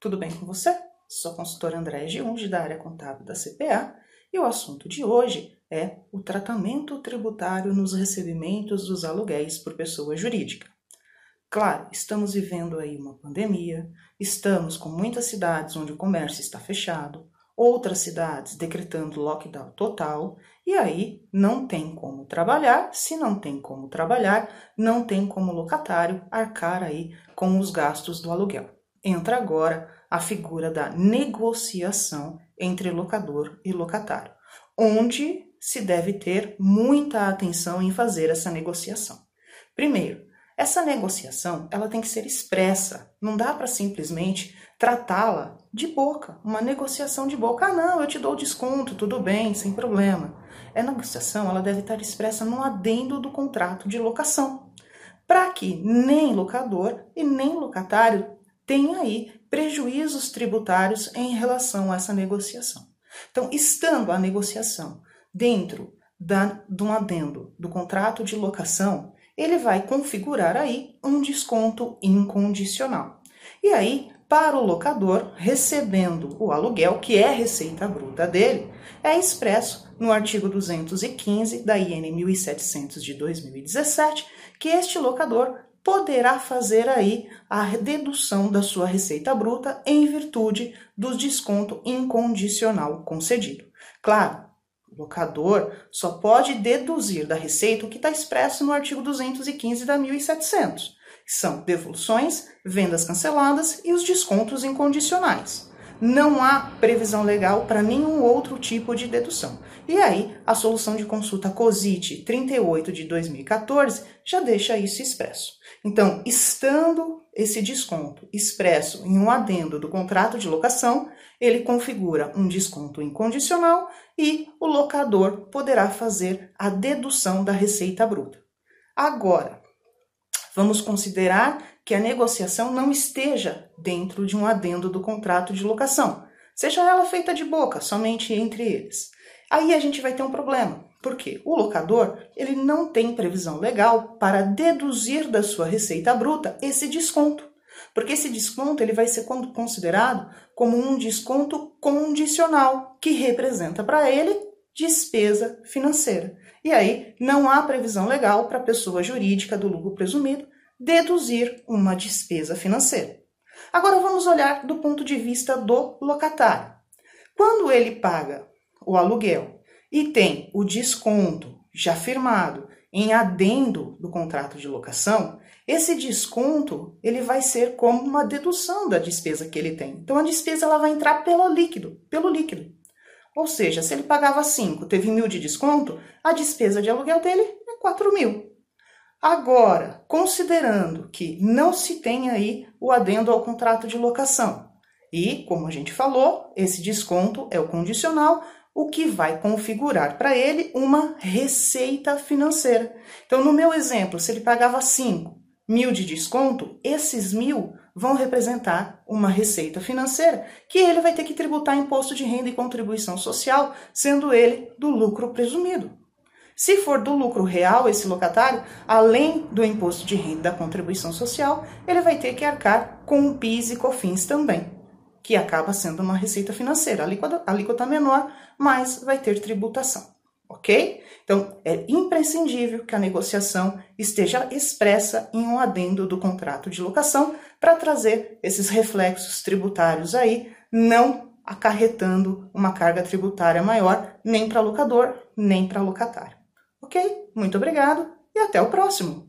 tudo bem com você? Sou consultora André Giunge, da área contábil da CPA, e o assunto de hoje é o tratamento tributário nos recebimentos dos aluguéis por pessoa jurídica. Claro, estamos vivendo aí uma pandemia, estamos com muitas cidades onde o comércio está fechado, outras cidades decretando lockdown total, e aí não tem como trabalhar. Se não tem como trabalhar, não tem como locatário arcar aí com os gastos do aluguel. Entra agora a figura da negociação entre locador e locatário, onde se deve ter muita atenção em fazer essa negociação. Primeiro, essa negociação ela tem que ser expressa, não dá para simplesmente tratá-la de boca, uma negociação de boca. Ah, não, eu te dou desconto, tudo bem, sem problema. A negociação ela deve estar expressa no adendo do contrato de locação, para que nem locador e nem locatário tenham aí prejuízos tributários em relação a essa negociação. Então, estando a negociação dentro da, de um adendo do contrato de locação, ele vai configurar aí um desconto incondicional. E aí, para o locador, recebendo o aluguel, que é receita bruta dele, é expresso no artigo 215 da IN 1700 de 2017 que este locador poderá fazer aí a dedução da sua receita bruta em virtude do desconto incondicional concedido. Claro, o locador só pode deduzir da receita o que está expresso no artigo 215 da 1700, que são devoluções, vendas canceladas e os descontos incondicionais. Não há previsão legal para nenhum outro tipo de dedução. E aí, a solução de consulta COSIT 38 de 2014 já deixa isso expresso. Então, estando esse desconto expresso em um adendo do contrato de locação, ele configura um desconto incondicional e o locador poderá fazer a dedução da receita bruta. Agora, vamos considerar que a negociação não esteja dentro de um adendo do contrato de locação, seja ela feita de boca, somente entre eles. Aí a gente vai ter um problema, porque o locador ele não tem previsão legal para deduzir da sua receita bruta esse desconto, porque esse desconto ele vai ser considerado como um desconto condicional, que representa para ele despesa financeira. E aí não há previsão legal para a pessoa jurídica do lucro presumido deduzir uma despesa financeira. Agora vamos olhar do ponto de vista do locatário. Quando ele paga o aluguel e tem o desconto já firmado em adendo do contrato de locação, esse desconto ele vai ser como uma dedução da despesa que ele tem. Então a despesa ela vai entrar pelo líquido, pelo líquido. Ou seja, se ele pagava 5, teve mil de desconto, a despesa de aluguel dele é 4 mil. Agora, considerando que não se tem aí o adendo ao contrato de locação, e, como a gente falou, esse desconto é o condicional, o que vai configurar para ele uma receita financeira. Então, no meu exemplo, se ele pagava 5 mil de desconto, esses mil vão representar uma receita financeira que ele vai ter que tributar imposto de renda e contribuição social, sendo ele do lucro presumido. Se for do lucro real esse locatário, além do imposto de renda da contribuição social, ele vai ter que arcar com o PIS e COFINS também que acaba sendo uma receita financeira. Alíquota, alíquota menor, mas vai ter tributação, ok? Então, é imprescindível que a negociação esteja expressa em um adendo do contrato de locação para trazer esses reflexos tributários aí, não acarretando uma carga tributária maior nem para locador, nem para locatário. Ok? Muito obrigado e até o próximo!